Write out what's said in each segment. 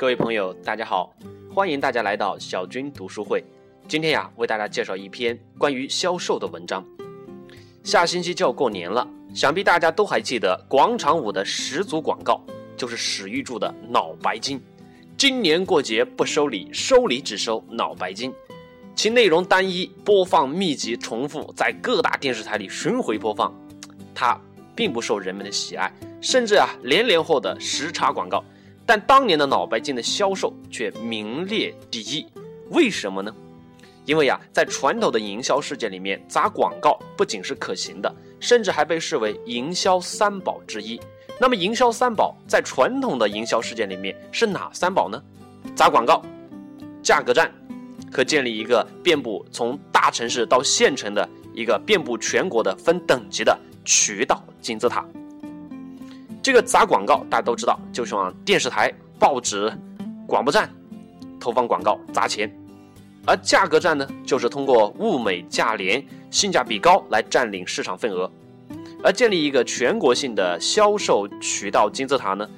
各位朋友，大家好，欢迎大家来到小军读书会。今天呀，为大家介绍一篇关于销售的文章。下星期就要过年了，想必大家都还记得广场舞的始祖广告，就是史玉柱的脑白金。今年过节不收礼，收礼只收脑白金。其内容单一，播放密集重复，在各大电视台里巡回播放，它并不受人们的喜爱，甚至啊连连获得时差广告。但当年的脑白金的销售却名列第一，为什么呢？因为呀，在传统的营销世界里面，砸广告不仅是可行的，甚至还被视为营销三宝之一。那么，营销三宝在传统的营销世界里面是哪三宝呢？砸广告、价格战。可建立一个遍布从大城市到县城的一个遍布全国的分等级的渠道金字塔。这个砸广告大家都知道，就是往电视台、报纸、广播站投放广告砸钱；而价格战呢，就是通过物美价廉、性价比高来占领市场份额。而建立一个全国性的销售渠道金字塔呢？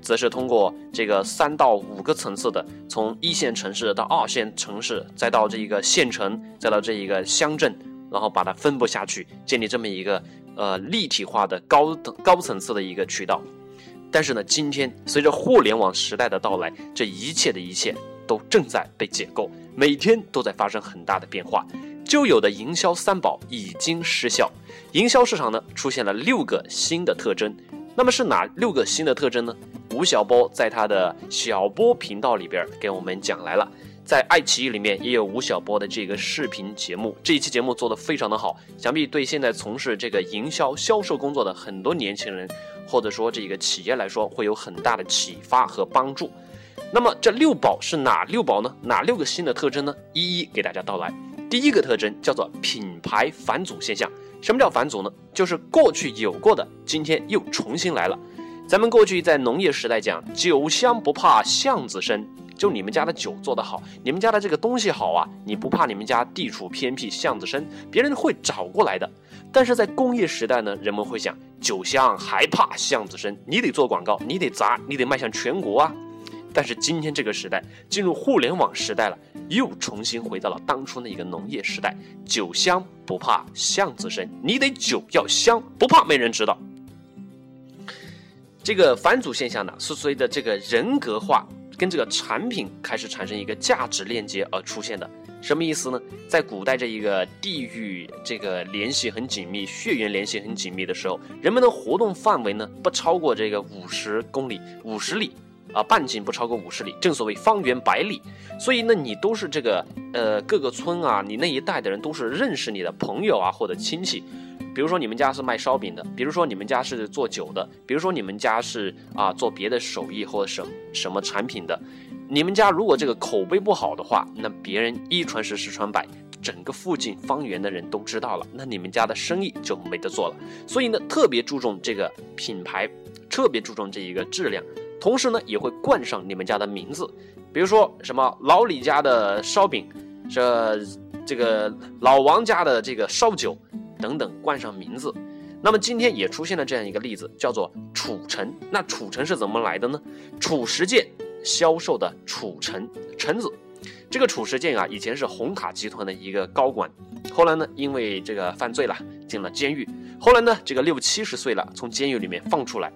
则是通过这个三到五个层次的，从一线城市到二线城市，再到这一个县城，再到这一个乡镇，然后把它分布下去，建立这么一个呃立体化的高等高层次的一个渠道。但是呢，今天随着互联网时代的到来，这一切的一切都正在被解构，每天都在发生很大的变化。旧有的营销三宝已经失效，营销市场呢出现了六个新的特征。那么是哪六个新的特征呢？吴晓波在他的小波频道里边给我们讲来了，在爱奇艺里面也有吴晓波的这个视频节目，这一期节目做的非常的好，想必对现在从事这个营销销售工作的很多年轻人，或者说这个企业来说，会有很大的启发和帮助。那么这六宝是哪六宝呢？哪六个新的特征呢？一一给大家道来。第一个特征叫做品牌返祖现象。什么叫返祖呢？就是过去有过的，今天又重新来了。咱们过去在农业时代讲“酒香不怕巷子深”，就你们家的酒做得好，你们家的这个东西好啊，你不怕你们家地处偏僻巷子深，别人会找过来的。但是在工业时代呢，人们会想酒香还怕巷子深，你得做广告，你得砸，你得迈向全国啊。但是今天这个时代进入互联网时代了，又重新回到了当初那个农业时代。酒香不怕巷子深，你得酒要香，不怕没人知道。这个返祖现象呢，是随着这个人格化跟这个产品开始产生一个价值链接而出现的。什么意思呢？在古代这一个地域这个联系很紧密、血缘联系很紧密的时候，人们的活动范围呢不超过这个五十公里、五十里。啊，半径不超过五十里，正所谓方圆百里。所以呢，你都是这个呃各个村啊，你那一带的人都是认识你的朋友啊或者亲戚。比如说你们家是卖烧饼的，比如说你们家是做酒的，比如说你们家是啊做别的手艺或什什么产品的。你们家如果这个口碑不好的话，那别人一传十，十传百，整个附近方圆的人都知道了，那你们家的生意就没得做了。所以呢，特别注重这个品牌，特别注重这一个质量。同时呢，也会冠上你们家的名字，比如说什么老李家的烧饼，这这个老王家的这个烧酒等等，冠上名字。那么今天也出现了这样一个例子，叫做褚橙。那褚橙是怎么来的呢？褚时健销售的褚橙橙子，这个褚时健啊，以前是红塔集团的一个高管，后来呢，因为这个犯罪了，进了监狱。后来呢，这个六七十岁了，从监狱里面放出来。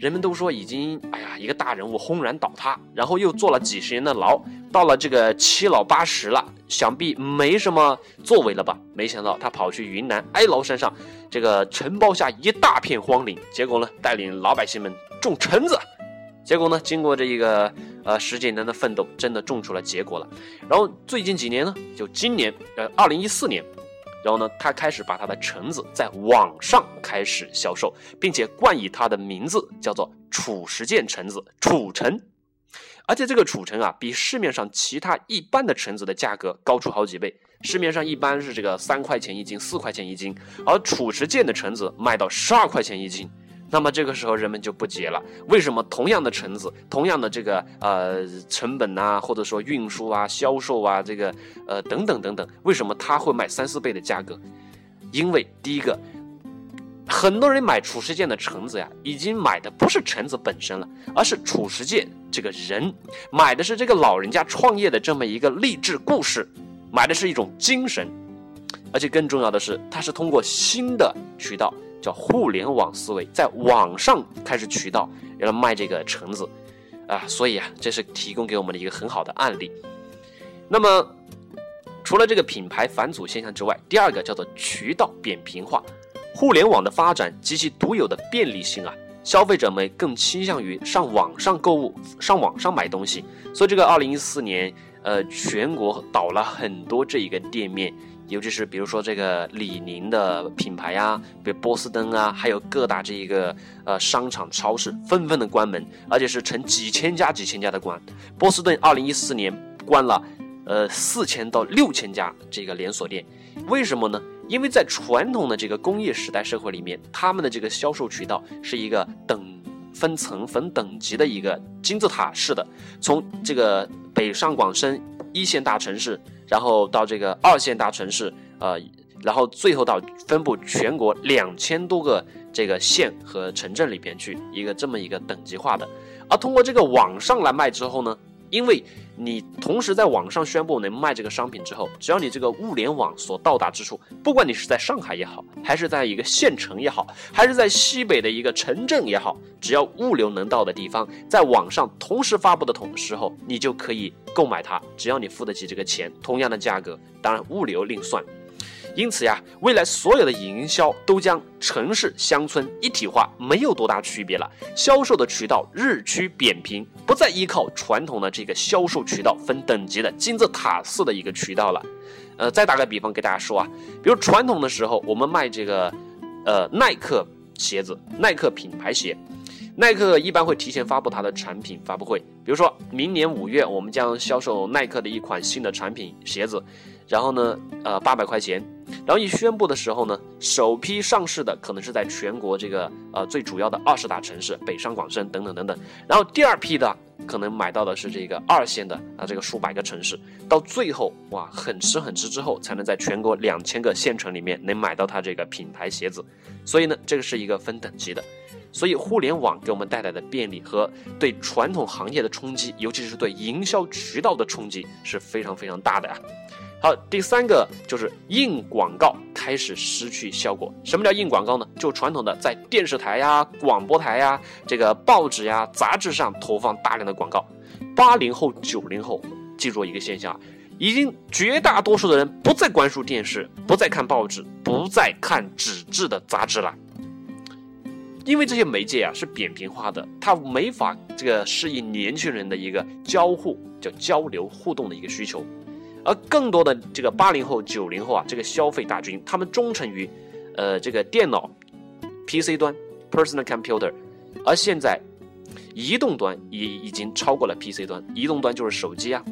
人们都说已经，哎呀，一个大人物轰然倒塌，然后又坐了几十年的牢，到了这个七老八十了，想必没什么作为了吧？没想到他跑去云南哀牢山上，这个承包下一大片荒岭，结果呢，带领老百姓们种橙子，结果呢，经过这一个呃十几年的奋斗，真的种出了结果了。然后最近几年呢，就今年，呃，二零一四年。然后呢，他开始把他的橙子在网上开始销售，并且冠以他的名字叫做“褚时健橙子”，褚橙。而且这个褚橙啊，比市面上其他一般的橙子的价格高出好几倍。市面上一般是这个三块钱一斤、四块钱一斤，而褚时健的橙子卖到十二块钱一斤。那么这个时候人们就不解了，为什么同样的橙子，同样的这个呃成本啊，或者说运输啊、销售啊，这个呃等等等等，为什么它会卖三四倍的价格？因为第一个，很多人买褚时健的橙子呀，已经买的不是橙子本身了，而是褚时健这个人，买的是这个老人家创业的这么一个励志故事，买的是一种精神，而且更重要的是，它是通过新的渠道，叫互联网思维，在网上开始渠道，来卖这个橙子，啊，所以啊，这是提供给我们的一个很好的案例。那么，除了这个品牌返祖现象之外，第二个叫做渠道扁平化。互联网的发展及其独有的便利性啊，消费者们更倾向于上网上购物、上网上买东西。所以这个二零一四年，呃，全国倒了很多这一个店面，尤其是比如说这个李宁的品牌呀，比如波司登啊，还有各大这一个呃商场、超市纷纷的关门，而且是成几千家、几千家的关。波司登二零一四年关了，呃，四千到六千家这个连锁店，为什么呢？因为在传统的这个工业时代社会里面，他们的这个销售渠道是一个等分层分等级的一个金字塔式的，从这个北上广深一线大城市，然后到这个二线大城市，呃，然后最后到分布全国两千多个这个县和城镇里边去，一个这么一个等级化的。而通过这个网上来卖之后呢？因为你同时在网上宣布能卖这个商品之后，只要你这个物联网所到达之处，不管你是在上海也好，还是在一个县城也好，还是在西北的一个城镇也好，只要物流能到的地方，在网上同时发布的同时候，你就可以购买它，只要你付得起这个钱，同样的价格，当然物流另算。因此呀，未来所有的营销都将城市乡村一体化，没有多大区别了。销售的渠道日趋扁平，不再依靠传统的这个销售渠道分等级的金字塔式的一个渠道了。呃，再打个比方给大家说啊，比如传统的时候，我们卖这个，呃，耐克鞋子，耐克品牌鞋，耐克一般会提前发布它的产品发布会，比如说明年五月，我们将销售耐克的一款新的产品鞋子。然后呢，呃，八百块钱。然后一宣布的时候呢，首批上市的可能是在全国这个呃最主要的二十大城市，北上广深等等等等。然后第二批的可能买到的是这个二线的啊，这个数百个城市。到最后哇，很迟很迟之后，才能在全国两千个县城里面能买到它这个品牌鞋子。所以呢，这个是一个分等级的。所以互联网给我们带来的便利和对传统行业的冲击，尤其是对营销渠道的冲击是非常非常大的呀。好，第三个就是硬广告开始失去效果。什么叫硬广告呢？就传统的在电视台呀、广播台呀、这个报纸呀、杂志上投放大量的广告。八零后、九零后记住一个现象，已经绝大多数的人不再关注电视，不再看报纸，不再看纸质的杂志了，因为这些媒介啊是扁平化的，它没法这个适应年轻人的一个交互、叫交流互动的一个需求。而更多的这个八零后、九零后啊，这个消费大军，他们忠诚于，呃，这个电脑、PC 端 （personal computer），而现在，移动端也已经超过了 PC 端，移动端就是手机啊。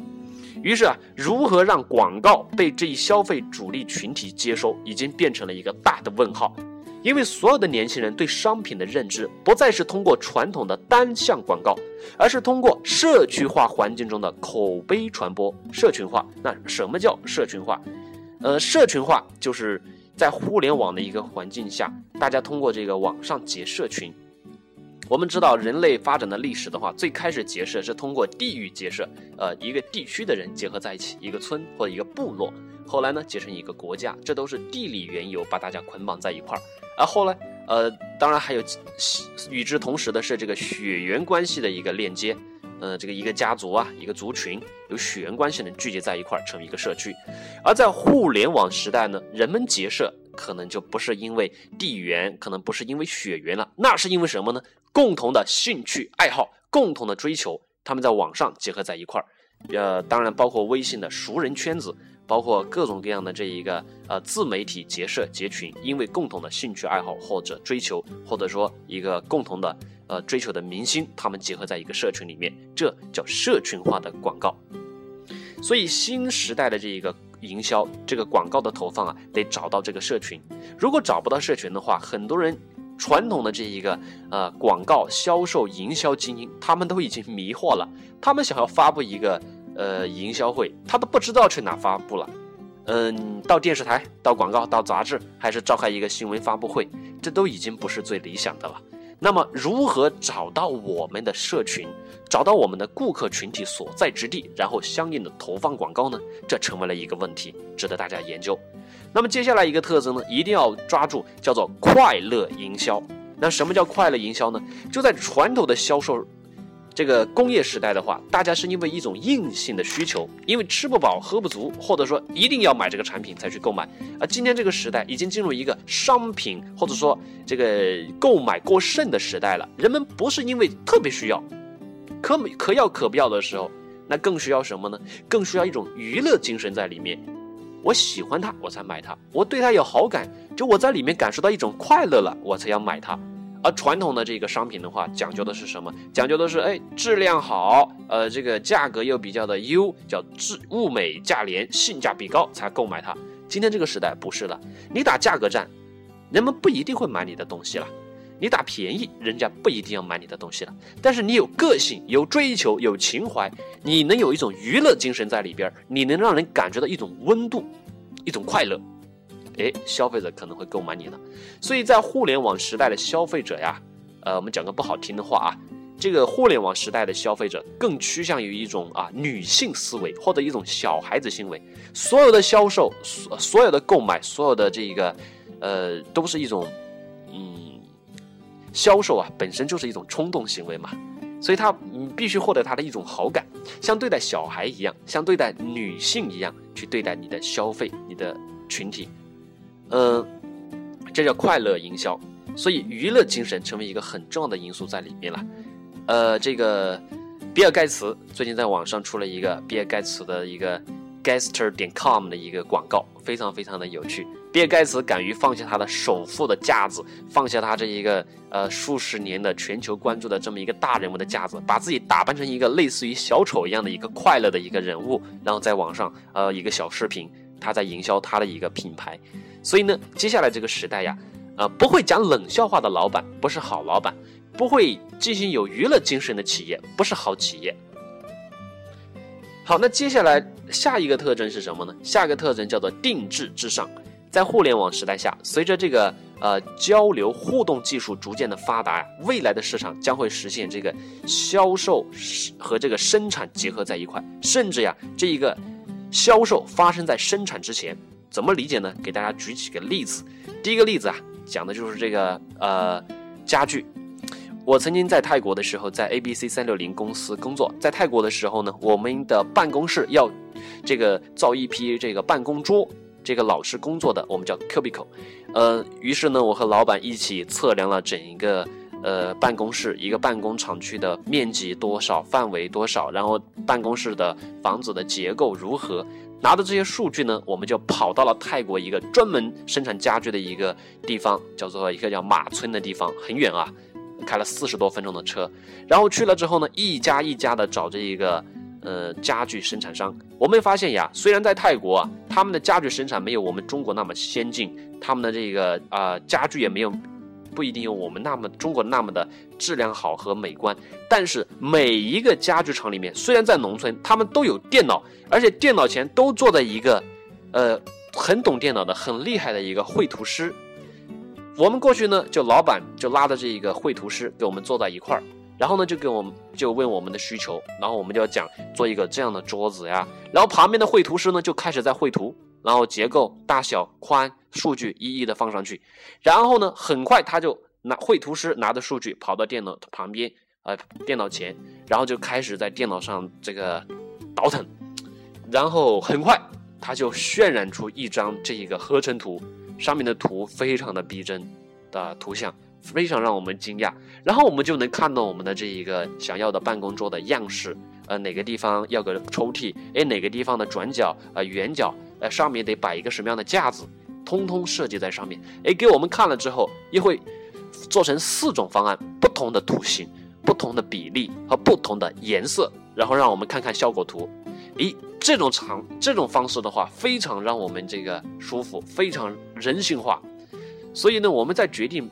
于是啊，如何让广告被这一消费主力群体接收，已经变成了一个大的问号。因为所有的年轻人对商品的认知不再是通过传统的单向广告，而是通过社区化环境中的口碑传播。社群化，那什么叫社群化？呃，社群化就是在互联网的一个环境下，大家通过这个网上结社群。我们知道人类发展的历史的话，最开始结社是通过地域结社，呃，一个地区的人结合在一起，一个村或者一个部落，后来呢结成一个国家，这都是地理缘由把大家捆绑在一块儿。而后来，呃，当然还有与之同时的是这个血缘关系的一个链接，呃，这个一个家族啊，一个族群有血缘关系的聚集在一块儿，成为一个社区。而在互联网时代呢，人们结社可能就不是因为地缘，可能不是因为血缘了，那是因为什么呢？共同的兴趣爱好，共同的追求，他们在网上结合在一块儿。呃，当然包括微信的熟人圈子。包括各种各样的这一个呃自媒体结社结群，因为共同的兴趣爱好或者追求，或者说一个共同的呃追求的明星，他们结合在一个社群里面，这叫社群化的广告。所以新时代的这一个营销，这个广告的投放啊，得找到这个社群。如果找不到社群的话，很多人传统的这一个呃广告销售营销精英，他们都已经迷惑了，他们想要发布一个。呃，营销会他都不知道去哪发布了，嗯，到电视台、到广告、到杂志，还是召开一个新闻发布会，这都已经不是最理想的了。那么，如何找到我们的社群，找到我们的顾客群体所在之地，然后相应的投放广告呢？这成为了一个问题，值得大家研究。那么接下来一个特征呢，一定要抓住，叫做快乐营销。那什么叫快乐营销呢？就在传统的销售。这个工业时代的话，大家是因为一种硬性的需求，因为吃不饱喝不足，或者说一定要买这个产品才去购买。而今天这个时代已经进入一个商品或者说这个购买过剩的时代了。人们不是因为特别需要，可可要可不要的时候，那更需要什么呢？更需要一种娱乐精神在里面。我喜欢它，我才买它；我对它有好感，就我在里面感受到一种快乐了，我才要买它。而传统的这个商品的话，讲究的是什么？讲究的是，哎，质量好，呃，这个价格又比较的优，叫质物美价廉，性价比高才购买它。今天这个时代不是了，你打价格战，人们不一定会买你的东西了；你打便宜，人家不一定要买你的东西了。但是你有个性、有追求、有情怀，你能有一种娱乐精神在里边，你能让人感觉到一种温度，一种快乐。哎，消费者可能会购买你的，所以在互联网时代的消费者呀，呃，我们讲个不好听的话啊，这个互联网时代的消费者更趋向于一种啊女性思维或者一种小孩子行为，所有的销售，所所有的购买，所有的这个，呃，都是一种，嗯，销售啊本身就是一种冲动行为嘛，所以他你必须获得他的一种好感，像对待小孩一样，像对待女性一样去对待你的消费，你的群体。嗯，这叫快乐营销，所以娱乐精神成为一个很重要的因素在里面了。呃，这个比尔盖茨最近在网上出了一个比尔盖茨的一个 Gaster 点 com 的一个广告，非常非常的有趣。比尔盖茨敢于放下他的首富的架子，放下他这一个呃数十年的全球关注的这么一个大人物的架子，把自己打扮成一个类似于小丑一样的一个快乐的一个人物，然后在网上呃一个小视频，他在营销他的一个品牌。所以呢，接下来这个时代呀，呃，不会讲冷笑话的老板不是好老板，不会进行有娱乐精神的企业不是好企业。好，那接下来下一个特征是什么呢？下一个特征叫做定制至上。在互联网时代下，随着这个呃交流互动技术逐渐的发达呀，未来的市场将会实现这个销售和这个生产结合在一块，甚至呀，这一个销售发生在生产之前。怎么理解呢？给大家举几个例子。第一个例子啊，讲的就是这个呃家具。我曾经在泰国的时候，在 A B C 三六零公司工作。在泰国的时候呢，我们的办公室要这个造一批这个办公桌，这个老师工作的，我们叫 cubicle。呃，于是呢，我和老板一起测量了整一个呃办公室一个办公厂区的面积多少，范围多少，然后办公室的房子的结构如何。拿着这些数据呢，我们就跑到了泰国一个专门生产家具的一个地方，叫做一个叫马村的地方，很远啊，开了四十多分钟的车。然后去了之后呢，一家一家的找这一个呃家具生产商。我们发现呀，虽然在泰国啊，他们的家具生产没有我们中国那么先进，他们的这个啊家具也没有。不一定有我们那么中国那么的质量好和美观，但是每一个家具厂里面，虽然在农村，他们都有电脑，而且电脑前都坐在一个，呃，很懂电脑的、很厉害的一个绘图师。我们过去呢，就老板就拉着这一个绘图师给我们坐在一块儿，然后呢，就给我们就问我们的需求，然后我们就要讲做一个这样的桌子呀，然后旁边的绘图师呢就开始在绘图。然后结构、大小、宽，数据一一的放上去，然后呢，很快他就拿绘图师拿着数据跑到电脑旁边，呃，电脑前，然后就开始在电脑上这个倒腾，然后很快他就渲染出一张这一个合成图，上面的图非常的逼真的图像，非常让我们惊讶，然后我们就能看到我们的这一个想要的办公桌的样式，呃，哪个地方要个抽屉，哎，哪个地方的转角，呃，圆角。呃上面得摆一个什么样的架子，通通设计在上面。哎，给我们看了之后，又会做成四种方案，不同的图形、不同的比例和不同的颜色，然后让我们看看效果图。诶，这种长这种方式的话，非常让我们这个舒服，非常人性化。所以呢，我们在决定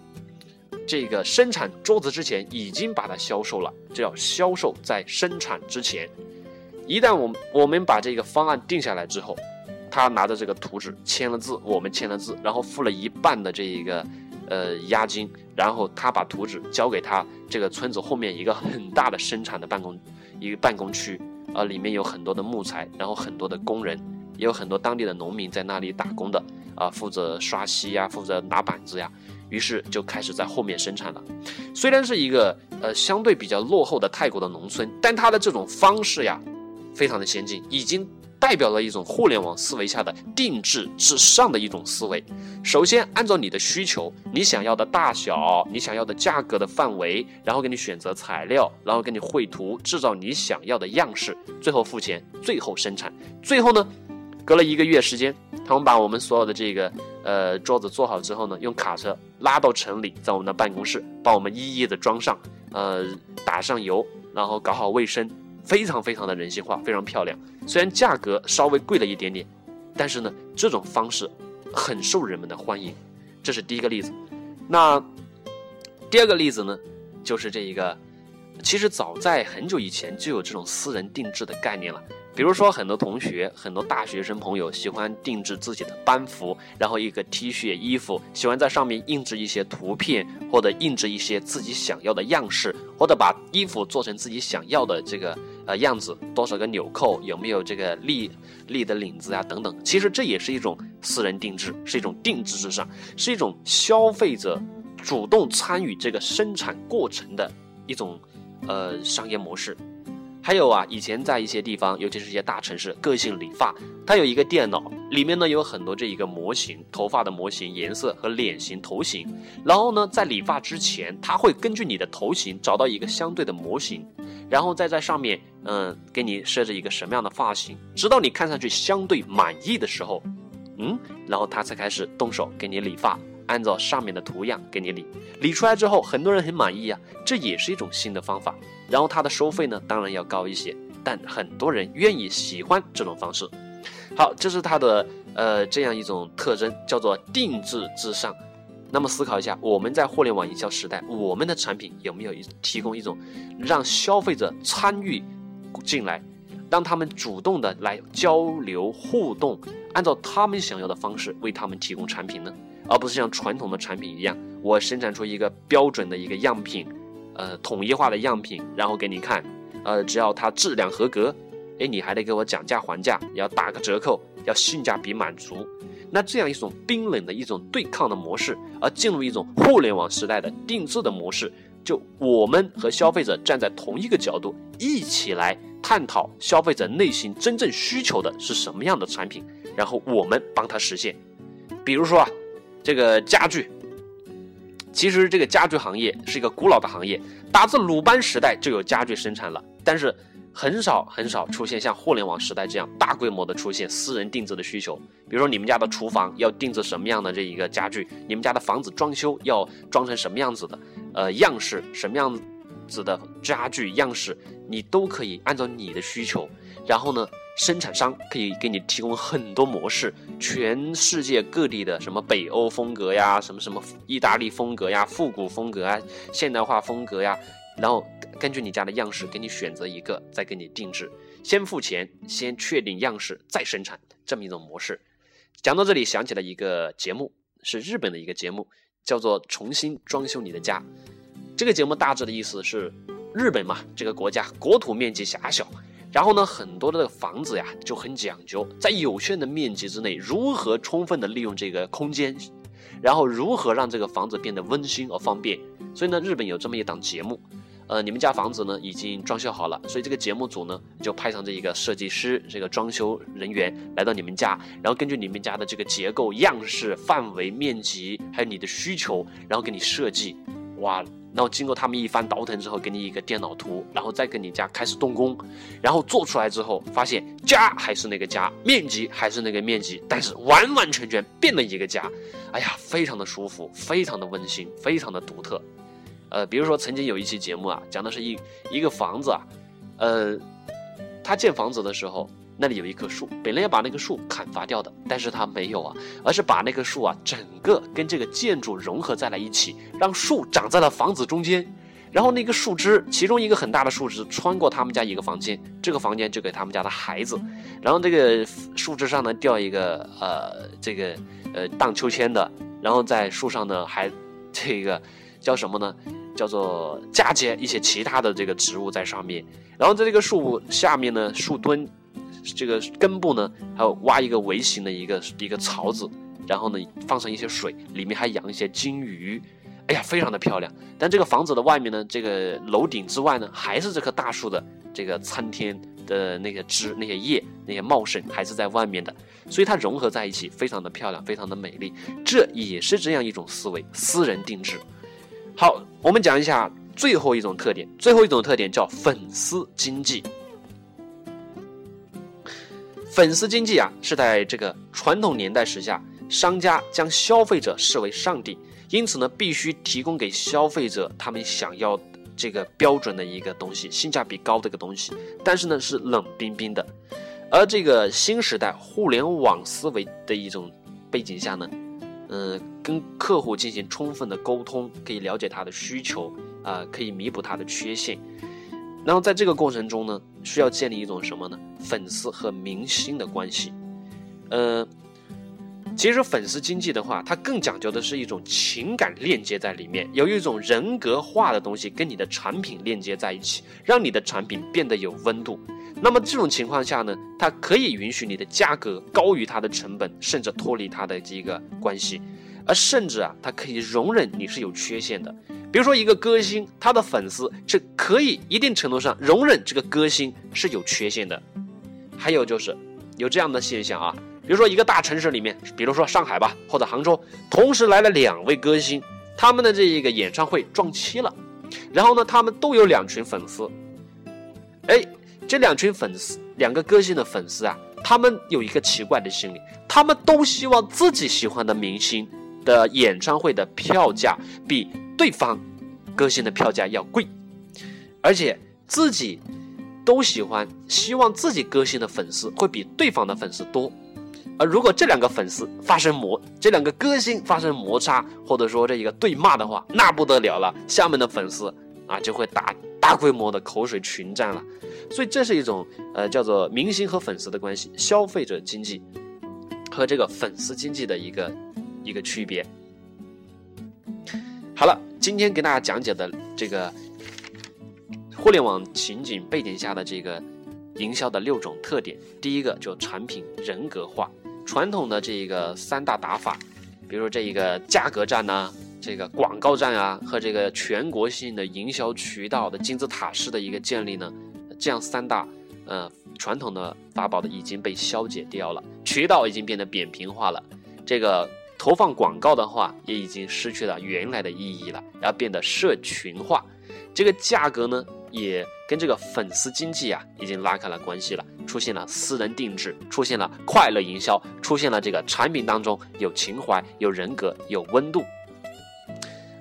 这个生产桌子之前，已经把它销售了，这叫销售在生产之前。一旦我们我们把这个方案定下来之后，他拿着这个图纸签了字，我们签了字，然后付了一半的这一个，呃押金，然后他把图纸交给他这个村子后面一个很大的生产的办公一个办公区，呃，里面有很多的木材，然后很多的工人，也有很多当地的农民在那里打工的，啊，负责刷漆呀，负责拿板子呀。于是就开始在后面生产了。虽然是一个呃相对比较落后的泰国的农村，但它的这种方式呀，非常的先进，已经代表了一种互联网思维下的定制至上的一种思维。首先按照你的需求，你想要的大小，你想要的价格的范围，然后给你选择材料，然后给你绘图，制造你想要的样式，最后付钱，最后生产，最后呢？隔了一个月时间，他们把我们所有的这个呃桌子做好之后呢，用卡车拉到城里，在我们的办公室帮我们一一的装上，呃打上油，然后搞好卫生，非常非常的人性化，非常漂亮。虽然价格稍微贵了一点点，但是呢，这种方式很受人们的欢迎。这是第一个例子。那第二个例子呢，就是这一个，其实早在很久以前就有这种私人定制的概念了。比如说，很多同学、很多大学生朋友喜欢定制自己的班服，然后一个 T 恤、衣服，喜欢在上面印制一些图片，或者印制一些自己想要的样式，或者把衣服做成自己想要的这个呃样子，多少个纽扣，有没有这个立立的领子啊，等等。其实这也是一种私人定制，是一种定制至上，是一种消费者主动参与这个生产过程的一种呃商业模式。还有啊，以前在一些地方，尤其是一些大城市，个性理发，它有一个电脑，里面呢有很多这一个模型，头发的模型、颜色和脸型、头型。然后呢，在理发之前，它会根据你的头型找到一个相对的模型，然后再在上面，嗯，给你设置一个什么样的发型，直到你看上去相对满意的时候，嗯，然后他才开始动手给你理发，按照上面的图样给你理。理出来之后，很多人很满意啊，这也是一种新的方法。然后它的收费呢，当然要高一些，但很多人愿意喜欢这种方式。好，这是它的呃这样一种特征，叫做定制至上。那么思考一下，我们在互联网营销时代，我们的产品有没有一提供一种让消费者参与进来，让他们主动的来交流互动，按照他们想要的方式为他们提供产品呢？而不是像传统的产品一样，我生产出一个标准的一个样品。呃，统一化的样品，然后给你看，呃，只要它质量合格，哎，你还得给我讲价还价，要打个折扣，要性价比满足。那这样一种冰冷的一种对抗的模式，而进入一种互联网时代的定制的模式，就我们和消费者站在同一个角度，一起来探讨消费者内心真正需求的是什么样的产品，然后我们帮他实现。比如说啊，这个家具。其实这个家具行业是一个古老的行业，打自鲁班时代就有家具生产了，但是很少很少出现像互联网时代这样大规模的出现私人定制的需求。比如说你们家的厨房要定制什么样的这一个家具，你们家的房子装修要装成什么样子的，呃样式什么样子的家具样式，你都可以按照你的需求，然后呢。生产商可以给你提供很多模式，全世界各地的什么北欧风格呀，什么什么意大利风格呀，复古风格啊，现代化风格呀，然后根据你家的样式给你选择一个，再给你定制，先付钱，先确定样式，再生产，这么一种模式。讲到这里，想起了一个节目，是日本的一个节目，叫做《重新装修你的家》。这个节目大致的意思是，日本嘛，这个国家国土面积狭小。然后呢，很多的房子呀就很讲究，在有限的面积之内，如何充分的利用这个空间，然后如何让这个房子变得温馨而方便。所以呢，日本有这么一档节目，呃，你们家房子呢已经装修好了，所以这个节目组呢就派上这一个设计师，这个装修人员来到你们家，然后根据你们家的这个结构、样式、范围、面积，还有你的需求，然后给你设计，哇。然后经过他们一番倒腾之后，给你一个电脑图，然后再跟你家开始动工，然后做出来之后，发现家还是那个家，面积还是那个面积，但是完完全全变了一个家，哎呀，非常的舒服，非常的温馨，非常的独特。呃，比如说曾经有一期节目啊，讲的是一一个房子啊，呃，他建房子的时候。那里有一棵树，本来要把那棵树砍伐掉的，但是他没有啊，而是把那棵树啊整个跟这个建筑融合在了一起，让树长在了房子中间，然后那个树枝，其中一个很大的树枝穿过他们家一个房间，这个房间就给他们家的孩子，然后这个树枝上呢吊一个呃这个呃荡秋千的，然后在树上呢还这个叫什么呢？叫做嫁接一些其他的这个植物在上面，然后在这个树下面呢，树墩这个根部呢，还有挖一个微型的一个一个槽子，然后呢放上一些水，里面还养一些金鱼，哎呀，非常的漂亮。但这个房子的外面呢，这个楼顶之外呢，还是这棵大树的这个参天的那些枝、那些叶、那些茂盛，还是在外面的，所以它融合在一起，非常的漂亮，非常的美丽。这也是这样一种思维，私人定制。好，我们讲一下最后一种特点。最后一种特点叫粉丝经济。粉丝经济啊，是在这个传统年代时下，商家将消费者视为上帝，因此呢，必须提供给消费者他们想要这个标准的一个东西，性价比高的一个东西。但是呢，是冷冰冰的。而这个新时代互联网思维的一种背景下呢。嗯，跟客户进行充分的沟通，可以了解他的需求，啊，可以弥补他的缺陷。然后在这个过程中呢，需要建立一种什么呢？粉丝和明星的关系。呃，其实粉丝经济的话，它更讲究的是一种情感链接在里面，有一种人格化的东西跟你的产品链接在一起，让你的产品变得有温度。那么这种情况下呢，它可以允许你的价格高于它的成本，甚至脱离它的这个关系，而甚至啊，它可以容忍你是有缺陷的。比如说一个歌星，他的粉丝是可以一定程度上容忍这个歌星是有缺陷的。还有就是有这样的现象啊，比如说一个大城市里面，比如说上海吧，或者杭州，同时来了两位歌星，他们的这一个演唱会撞期了，然后呢，他们都有两群粉丝，哎。这两群粉丝，两个歌星的粉丝啊，他们有一个奇怪的心理，他们都希望自己喜欢的明星的演唱会的票价比对方歌星的票价要贵，而且自己都喜欢，希望自己歌星的粉丝会比对方的粉丝多。而如果这两个粉丝发生摩，这两个歌星发生摩擦，或者说这一个对骂的话，那不得了了，下面的粉丝啊就会打。大规模的口水群战了，所以这是一种呃叫做明星和粉丝的关系，消费者经济和这个粉丝经济的一个一个区别。好了，今天给大家讲解的这个互联网情景背景下的这个营销的六种特点，第一个就产品人格化，传统的这个三大打法，比如说这一个价格战呢。这个广告战啊，和这个全国性的营销渠道的金字塔式的一个建立呢，这样三大呃传统的法宝的已经被消解掉了，渠道已经变得扁平化了，这个投放广告的话也已经失去了原来的意义了，要变得社群化，这个价格呢也跟这个粉丝经济啊已经拉开了关系了，出现了私人定制，出现了快乐营销，出现了这个产品当中有情怀、有人格、有温度。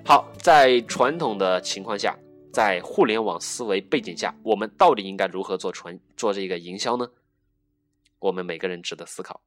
好，在传统的情况下，在互联网思维背景下，我们到底应该如何做传做这个营销呢？我们每个人值得思考。